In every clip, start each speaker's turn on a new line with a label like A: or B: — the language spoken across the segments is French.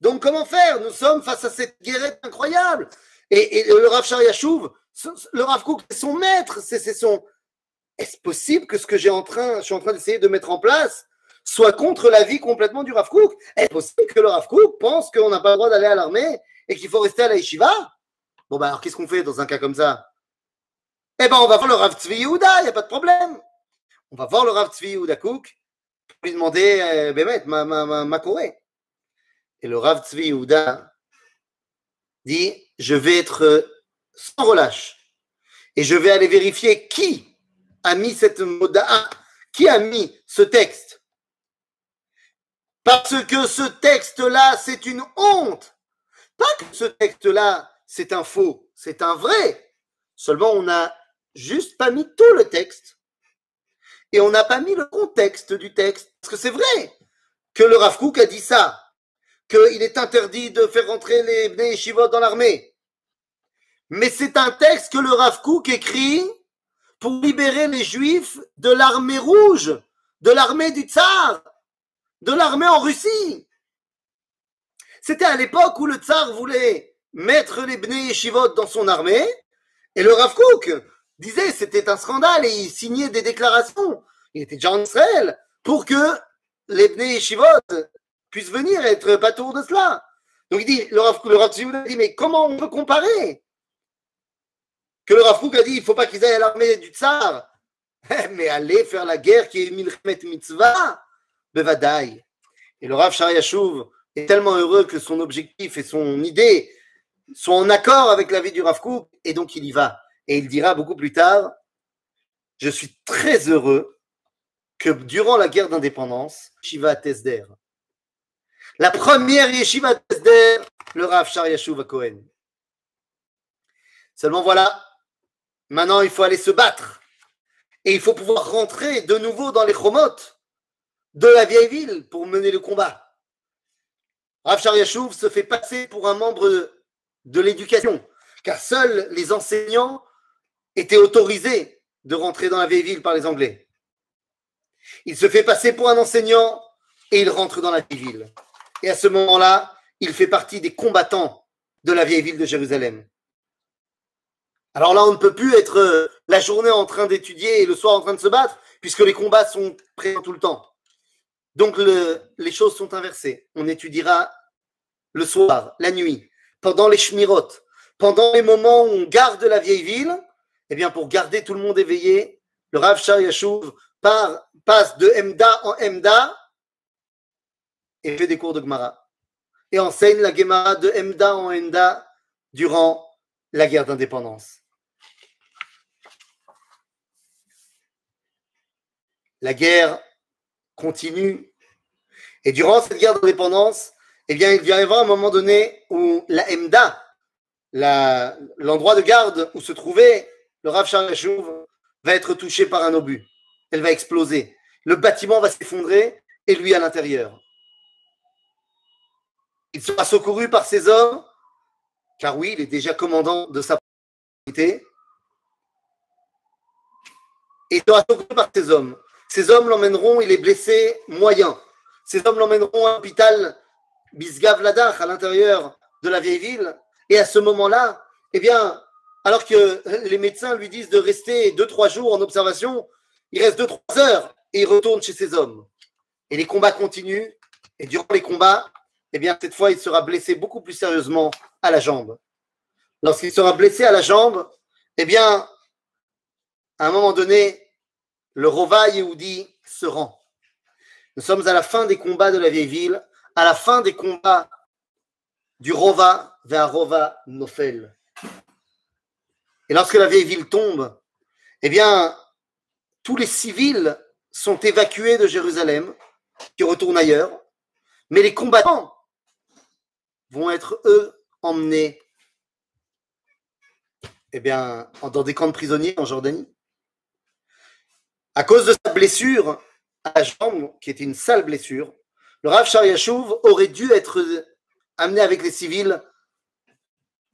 A: Donc, comment faire? Nous sommes face à cette guerre incroyable. Et, le Rav Shariachouv, le Rav Kook, c'est son maître, c'est son. Est-ce possible que ce que j'ai en train, je suis en train d'essayer de mettre en place soit contre la vie complètement du Rav Kook? Est-ce possible que le Rav Kook pense qu'on n'a pas le droit d'aller à l'armée et qu'il faut rester à la yeshiva? Bon, bah alors qu'est-ce qu'on fait dans un cas comme ça? Eh ben, on va voir le Rav Tzvi Yehuda, il n'y a pas de problème. On va voir le Rav Tzvi Yehuda Kook pour lui demander, euh, ma, ma, ma, ma Corée. Et le Rav Tzvi Yehuda dit Je vais être sans relâche et je vais aller vérifier qui a mis cette qui a mis ce texte. Parce que ce texte-là, c'est une honte. Pas que ce texte-là, c'est un faux, c'est un vrai. Seulement, on n'a juste pas mis tout le texte. Et on n'a pas mis le contexte du texte. Parce que c'est vrai que le Rav a dit ça qu'il est interdit de faire rentrer les Bnei Yeshivot dans l'armée. Mais c'est un texte que le Rav Kook écrit pour libérer les Juifs de l'armée rouge, de l'armée du Tsar, de l'armée en Russie. C'était à l'époque où le Tsar voulait mettre les Bnei dans son armée, et le Rav Kook disait c'était un scandale et il signait des déclarations. Il était déjà en Israël pour que les Bnei puisse venir être pas de cela. Donc il dit, le Rav, le dit, mais comment on peut comparer Que le Rav a dit, il ne faut pas qu'ils aillent à l'armée du tsar, mais aller faire la guerre qui est Milchemet Mitzvah, Bevadai. Et le Rav Shariashuv est tellement heureux que son objectif et son idée sont en accord avec la vie du Rav et donc il y va. Et il dira beaucoup plus tard, je suis très heureux que durant la guerre d'indépendance, Shiva Tesder, la première yeshiva d'Esder, le Rav Shar Yashuv Cohen. Seulement voilà, maintenant il faut aller se battre. Et il faut pouvoir rentrer de nouveau dans les chromotes de la vieille ville pour mener le combat. Rav Shar Yashuv se fait passer pour un membre de, l'éducation, car seuls les enseignants étaient autorisés de rentrer dans la vieille ville par les Anglais. Il se fait passer pour un enseignant et il rentre dans la vieille ville. Et à ce moment-là, il fait partie des combattants de la vieille ville de Jérusalem. Alors là, on ne peut plus être euh, la journée en train d'étudier et le soir en train de se battre, puisque les combats sont présents tout le temps. Donc les choses sont inversées. On étudiera le soir, la nuit, pendant les shmirot, pendant les moments où on garde la vieille ville. Eh bien, pour garder tout le monde éveillé, le Rav Shah Yashuv passe de Emda en Emda et fait des cours de Gemara. Et enseigne la Gemara de Emda en Emda durant la guerre d'indépendance. La guerre continue. Et durant cette guerre d'indépendance, eh bien, il y avoir un moment donné où la Emda, l'endroit de garde où se trouvait le Rav Sharachouv, va être touché par un obus. Elle va exploser. Le bâtiment va s'effondrer et lui à l'intérieur. Il sera secouru par ses hommes, car oui, il est déjà commandant de sa unité. Et il sera secouru par ses hommes. Ces hommes l'emmèneront, il est blessé moyen. Ces hommes l'emmèneront à l'hôpital Bisgav Ladach, à l'intérieur de la vieille ville. Et à ce moment-là, eh bien, alors que les médecins lui disent de rester deux, trois jours en observation, il reste deux, trois heures et il retourne chez ses hommes. Et les combats continuent. Et durant les combats, eh bien, cette fois, il sera blessé beaucoup plus sérieusement à la jambe. Lorsqu'il sera blessé à la jambe, eh bien, à un moment donné, le Rova Yehudi se rend. Nous sommes à la fin des combats de la vieille ville, à la fin des combats du Rova vers Rova Nofel. Et lorsque la vieille ville tombe, eh bien, tous les civils sont évacués de Jérusalem, qui retournent ailleurs, mais les combattants vont être, eux, emmenés eh bien, dans des camps de prisonniers en Jordanie. À cause de sa blessure à la jambe, qui était une sale blessure, le Rav Shariachouv aurait dû être amené avec les civils,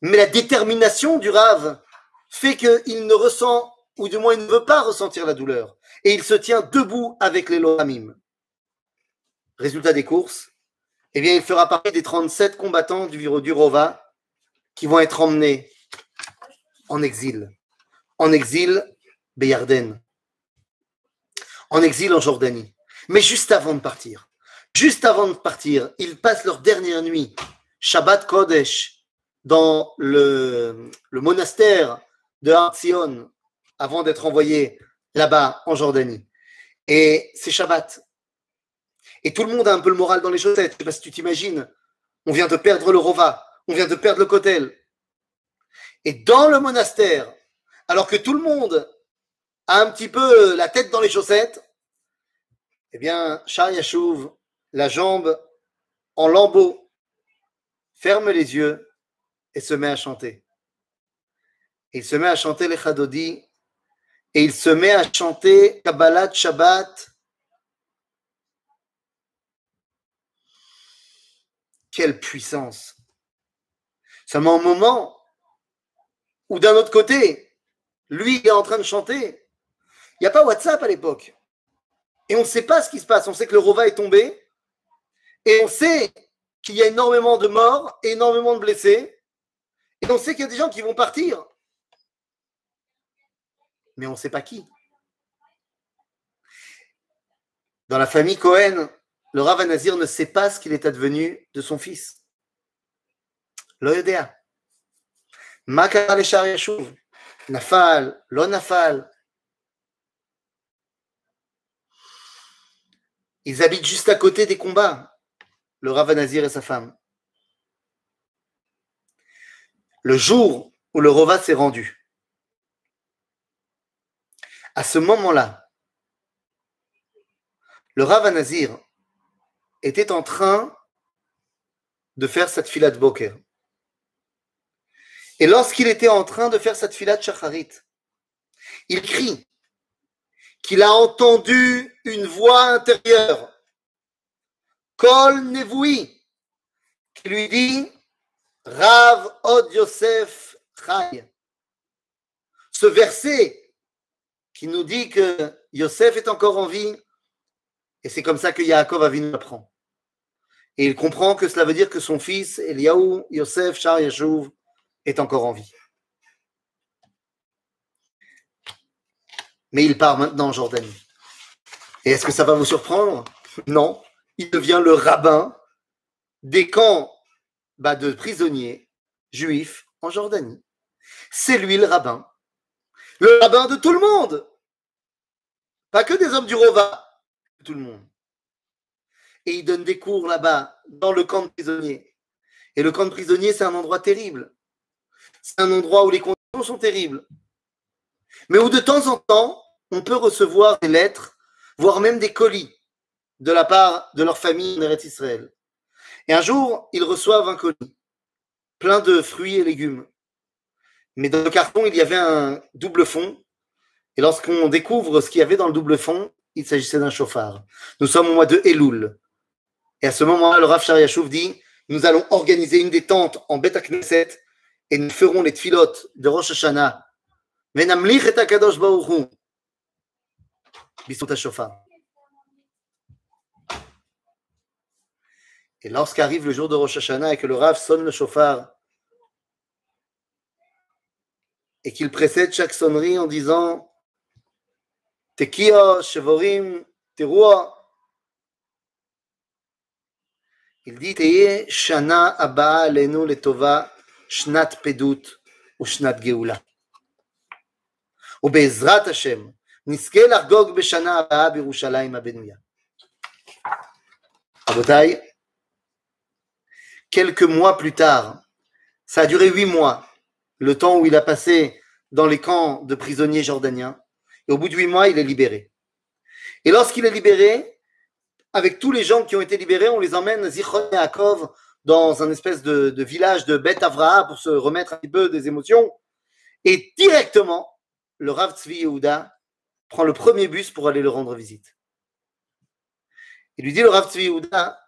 A: mais la détermination du Rav fait qu'il ne ressent, ou du moins il ne veut pas ressentir la douleur, et il se tient debout avec les Loramim. Résultat des courses, eh bien, il fera partie des 37 combattants du, du Rova qui vont être emmenés en exil. En exil, Béyarden. En exil en Jordanie. Mais juste avant de partir, juste avant de partir, ils passent leur dernière nuit, Shabbat Kodesh, dans le, le monastère de Hartzion, avant d'être envoyés là-bas en Jordanie. Et c'est Shabbat. Et tout le monde a un peu le moral dans les chaussettes. Je sais pas si tu t'imagines. On vient de perdre le Rova. On vient de perdre le Kotel. Et dans le monastère, alors que tout le monde a un petit peu la tête dans les chaussettes, eh bien, Shah Yashuv, la jambe en lambeaux, ferme les yeux et se met à chanter. Il se met à chanter les Chadodi et il se met à chanter Kabbalat Shabbat Quelle puissance Seulement un moment où d'un autre côté, lui est en train de chanter. Il n'y a pas WhatsApp à l'époque. Et on ne sait pas ce qui se passe. On sait que le Rova est tombé. Et on sait qu'il y a énormément de morts, énormément de blessés. Et on sait qu'il y a des gens qui vont partir. Mais on ne sait pas qui. Dans la famille Cohen, le Rav Nazir ne sait pas ce qu'il est advenu de son fils. Loyodea. Makar le Yashuv. Nafal, lo nafal. Ils habitent juste à côté des combats, le Rav Nazir et sa femme. Le jour où le Rova s'est rendu, à ce moment-là, le Rav Nazir était en train de faire cette fila de Boker. Et lorsqu'il était en train de faire cette fila de il crie qu'il a entendu une voix intérieure, Kol Nevoui, qui lui dit Rav Od Yosef Chai. Ce verset qui nous dit que Yosef est encore en vie, et c'est comme ça que Yaakov Avinu apprend. Et il comprend que cela veut dire que son fils, Eliaou, Yosef, Char Yashuv, est encore en vie. Mais il part maintenant en Jordanie. Et est-ce que ça va vous surprendre? Non. Il devient le rabbin des camps bah, de prisonniers juifs en Jordanie. C'est lui le rabbin. Le rabbin de tout le monde. Pas que des hommes du Rova, tout le monde et il donne des cours là-bas, dans le camp de prisonniers. Et le camp de prisonniers, c'est un endroit terrible. C'est un endroit où les conditions sont terribles. Mais où de temps en temps, on peut recevoir des lettres, voire même des colis de la part de leur famille en Israël. Et un jour, ils reçoivent un colis plein de fruits et légumes. Mais dans le carton, il y avait un double fond. Et lorsqu'on découvre ce qu'il y avait dans le double fond, il s'agissait d'un chauffard. Nous sommes au mois de Elul. Et à ce moment-là, le Rav Shariachouf dit Nous allons organiser une détente en Beta Knesset et nous ferons les tfilotes de Rosh Hashanah. Et Akadosh Baruchu. Et lorsqu'arrive le jour de Rosh Hashanah et que le Rav sonne le chauffard et qu'il précède chaque sonnerie en disant Tekia, Shevorim, Teruah, il dit quelques mois plus tard, ça a duré huit mois, le temps où il a passé dans les camps de prisonniers jordaniens, et au bout de huit mois, il est libéré. Et lorsqu'il est libéré, avec tous les gens qui ont été libérés, on les emmène Zichron Yaakov dans un espèce de, village de Beth Avra pour se remettre un petit peu des émotions. Et directement, le Rav Tzvi Yehuda prend le premier bus pour aller le rendre visite. Il lui dit le Rav Tzvi Yehuda,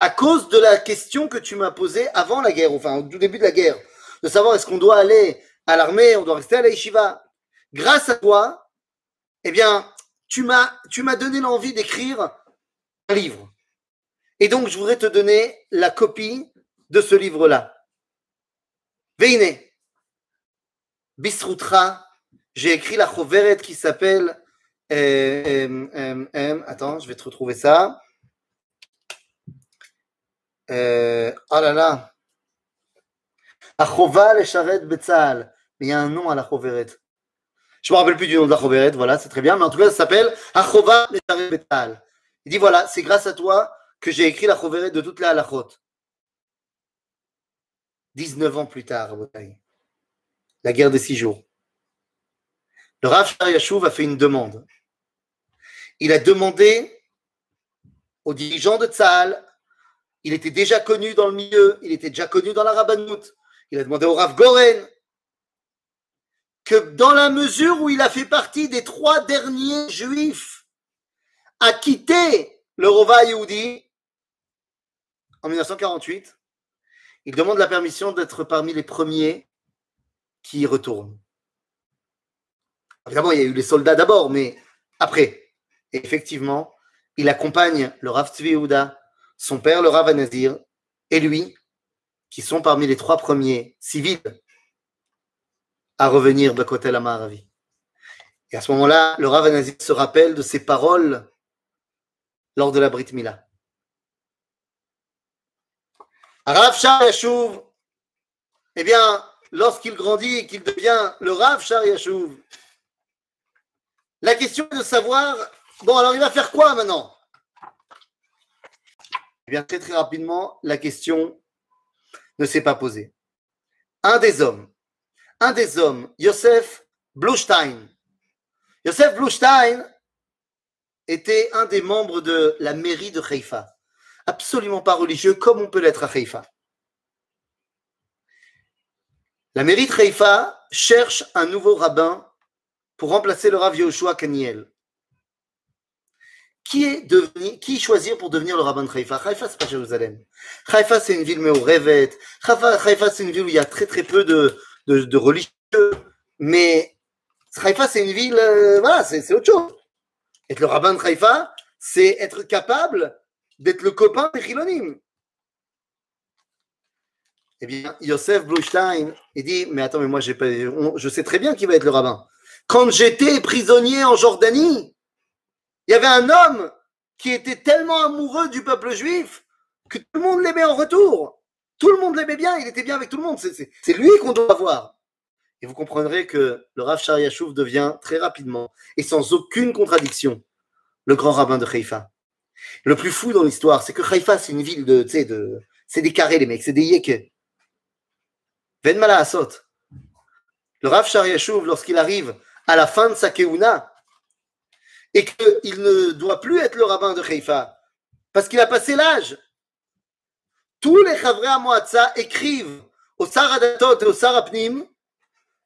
A: à cause de la question que tu m'as posée avant la guerre, enfin au début de la guerre, de savoir est-ce qu'on doit aller à l'armée, on doit rester à la yeshiva, grâce à toi, eh bien, tu m'as, donné l'envie d'écrire un livre. Et donc, je voudrais te donner la copie de ce livre-là. Veine, Bisrutra, j'ai écrit la choveret qui s'appelle. Euh, euh, euh, attends, je vais te retrouver ça. oh là là. Achova le Sharet Betzal. Mais il y a un nom à la choveret. Je me rappelle plus du nom de la choveret, voilà, c'est très bien. Mais en tout cas, ça s'appelle Achova Betzal. Il dit voilà, c'est grâce à toi que j'ai écrit la choveret de toute la halachot. 19 ans plus tard, la guerre des six jours. Le Rav Shar a fait une demande. Il a demandé aux dirigeants de Tzahal, il était déjà connu dans le milieu, il était déjà connu dans la Rabbanout, il a demandé au Rav Goren que dans la mesure où il a fait partie des trois derniers juifs à quitter le Rova Yehudi en 1948, il demande la permission d'être parmi les premiers qui y retournent. Évidemment, il y a eu les soldats d'abord, mais après. effectivement, il accompagne le Rav Tzvi son père, le Rav Anazir, et lui, qui sont parmi les trois premiers civils à revenir de côté la Maravi. Et à ce moment-là, le Rav Anazir se rappelle de ses paroles lors de la Brit Mila. Rav Shah Yashuv, eh bien, lorsqu'il grandit et qu'il devient le Rav Shah Yashuv, la question est de savoir, bon, alors il va faire quoi maintenant? Eh bien, très très rapidement, la question ne s'est pas posée. Un des hommes, un des hommes, Yosef Blustein. Yosef Blustein était un des membres de la mairie de Haïfa absolument pas religieux comme on peut l'être à Haïfa. La mairie de Haïfa cherche un nouveau rabbin pour remplacer le Rav Yoshua Kaniel. Qui, est qui choisir pour devenir le rabbin de Haïfa? Haïfa, c'est pas Jérusalem. Haïfa, c'est une ville mais au rêvette. Haïfa, c'est une ville où il y a très très peu de, de, religieux. Mais Haïfa, c'est une ville, euh, voilà, c'est autre chose. Être le rabbin de Haïfa, c'est être capable d'être le copain des Chilonim. Eh bien, Yosef Blustein, il dit, mais attends, mais moi, je sais très bien qui va être le rabbin. Quand j'étais prisonnier en Jordanie, il y avait un homme qui était tellement amoureux du peuple juif que tout le monde l'aimait en retour. Tout le monde l'aimait bien, il était bien avec tout le monde. C'est lui qu'on doit avoir. Et vous comprendrez que le Rav Shariachouf devient très rapidement et sans aucune contradiction le grand rabbin de Haïfa. Le plus fou dans l'histoire, c'est que Haïfa, c'est une ville de, de, c'est des carrés, les mecs, c'est des yékes. Ven Asot. Le Rav Shar lorsqu'il arrive à la fin de sa keuna, et qu'il ne doit plus être le rabbin de Haïfa, parce qu'il a passé l'âge, tous les Chavre à écrivent au Saradatot et au Sarapnim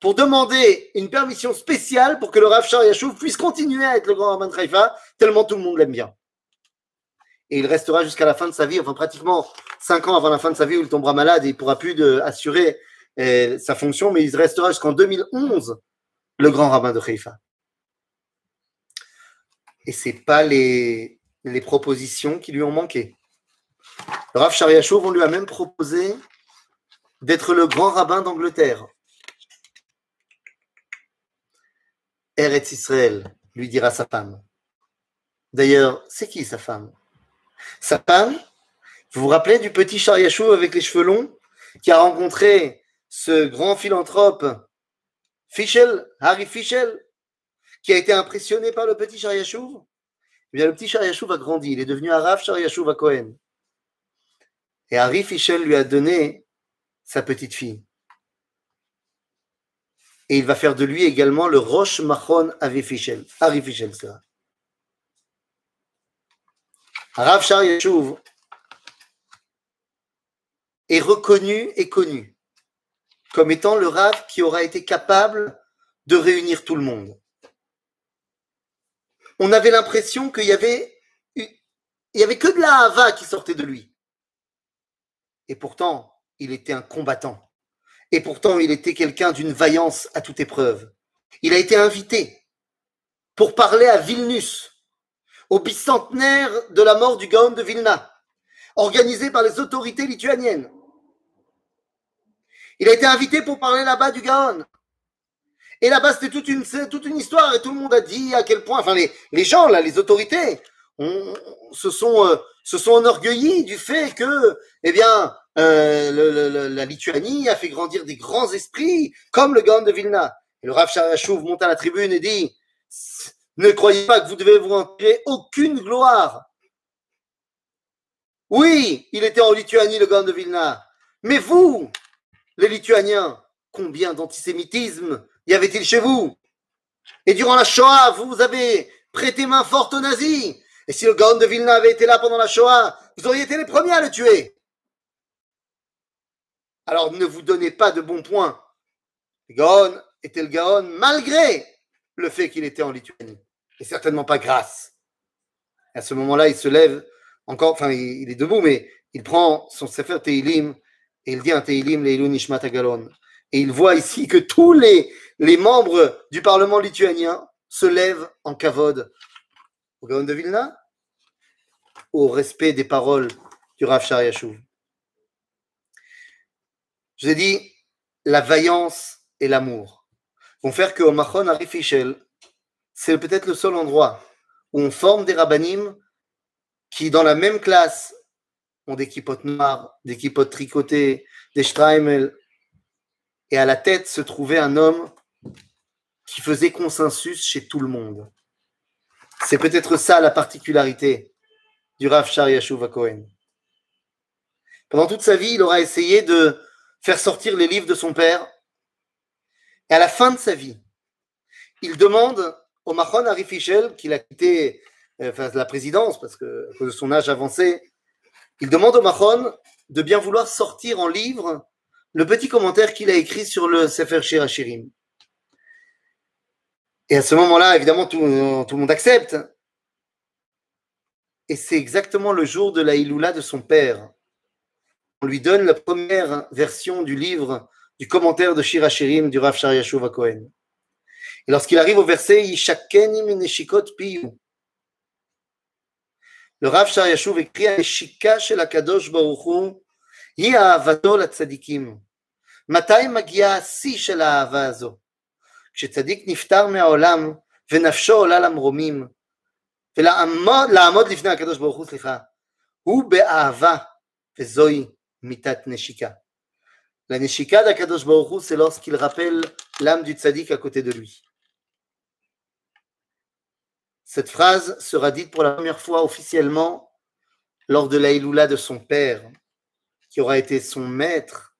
A: pour demander une permission spéciale pour que le Rav Shar puisse continuer à être le grand rabbin de Haïfa, tellement tout le monde l'aime bien et il restera jusqu'à la fin de sa vie, enfin pratiquement cinq ans avant la fin de sa vie où il tombera malade et il ne pourra plus assurer euh, sa fonction, mais il restera jusqu'en 2011 le grand rabbin de Haïfa. Et ce n'est pas les propositions qui lui ont manqué. Rav Shariachov, on lui a même proposé d'être le grand rabbin d'Angleterre. Eretz Israël, lui dira sa femme. D'ailleurs, c'est qui sa femme? Sa femme, vous vous rappelez du petit Chariachou avec les cheveux longs qui a rencontré ce grand philanthrope Fischel, Harry Fischel, qui a été impressionné par le petit Chariachou Eh bien, le petit Chariachou a grandi, il est devenu Arav Chariachou à Cohen. Et Harry Fischel lui a donné sa petite fille. Et il va faire de lui également le Roche Machon Harry Fischel. Harry Fischel. Rav Shar Yeshuv est reconnu et connu comme étant le Rav qui aura été capable de réunir tout le monde. On avait l'impression qu'il y avait, il y avait que de la hava qui sortait de lui. Et pourtant, il était un combattant. Et pourtant, il était quelqu'un d'une vaillance à toute épreuve. Il a été invité pour parler à Vilnius au bicentenaire de la mort du Gaon de Vilna. organisé par les autorités lituaniennes. Il a été invité pour parler là-bas du Gaon. Et là-bas, c'était toute une, histoire et tout le monde a dit à quel point, enfin, les, les gens, là, les autorités, se, sont, euh, se sont enorgueillis du fait que, eh bien, euh, la Lituanie a fait grandir des grands esprits, comme le Gaon de Vilna. Et le Rav Sharachouv monte à la tribune et dit Ne croyez pas que vous devez vous en tirer aucune gloire. Oui, il était en Lituanie, le Gaon de Vilna. Mais vous, les Lituaniens, combien d'antisémitisme y avait-il chez vous? Et durant la Shoah, vous avez prêté main forte aux nazis. Et si le Gaon de Vilna avait été là pendant la Shoah, vous auriez été les premiers à le tuer. Alors ne vous donnez pas de bons points. Le Gaon était le Gaon malgré le fait qu'il était en Lituanie. Et certainement pas grâce. à ce moment-là, il se lève encore, enfin, il, est debout, mais il prend son Sefer Teilim et il dit un Teilim Leilu Nishmat Galon. Et il voit ici que tous les, membres du Parlement lituanien se lèvent en kavod au de Vilna? Au respect des paroles du Rav Shar Je vous ai dit, la vaillance et l'amour vont faire qu'au Machon Arifichel, c'est peut-être le seul endroit où on forme des rabbinim qui, dans la même classe, ont des kippotes noires, des kippotes tricotées, des streimel, et à la tête se trouvait un homme qui faisait consensus chez tout le monde. C'est peut-être ça la particularité du Rav Shar Yashuv. Pendant toute sa vie, il aura essayé de faire sortir les livres de son père. Et à la fin de sa vie, il demande au Machon Harry Fischel, qu'il a quitté euh, la présidence parce que à cause de son âge avancé, il demande au Machon de bien vouloir sortir en livre le petit commentaire qu'il a écrit sur le Sefer Shirachirim. Et à ce moment-là, évidemment, tout, le monde accepte. Et c'est exactement le jour de la Iloula de son père. On lui donne la première version du livre, du commentaire de Shirachirim du Rav Sharyashov Cohen. Et lorsqu'il arrive au verset le Rav Sharyashov écrit Neshika shel Akadosh Baruchu, Yi la Tzadikim. Matai Magia Si shel Ahava כשצדיק נפטר מהעולם ונפשו עולה למרומים, ולעמוד לפני הקדוש ברוך הוא, סליחה, הוא באהבה, וזוהי מיתת נשיקה. La neshika d'Akadosh Baruch c'est lorsqu'il rappelle l'âme du tzaddik à côté de lui. Cette phrase sera dite pour la première fois officiellement lors de l'Aïloula de son père, qui aura été son maître.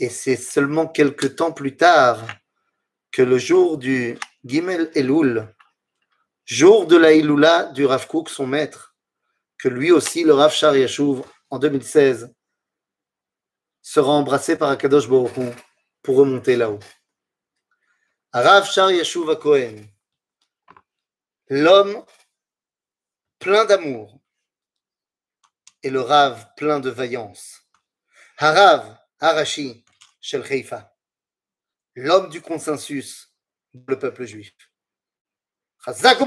A: Et c'est seulement quelques temps plus tard le jour du Gimel Elul, jour de l'Aïloula du Rav Kook, son maître, que lui aussi, le Rav Shar Yashuv, en 2016, sera embrassé par Akadosh Baruch pour remonter là-haut. Rav Shar Yashuv Cohen, l'homme plein d'amour et le Rav plein de vaillance. Harav Harashi Shel Heifa, l'homme du consensus, le peuple juif. Chazak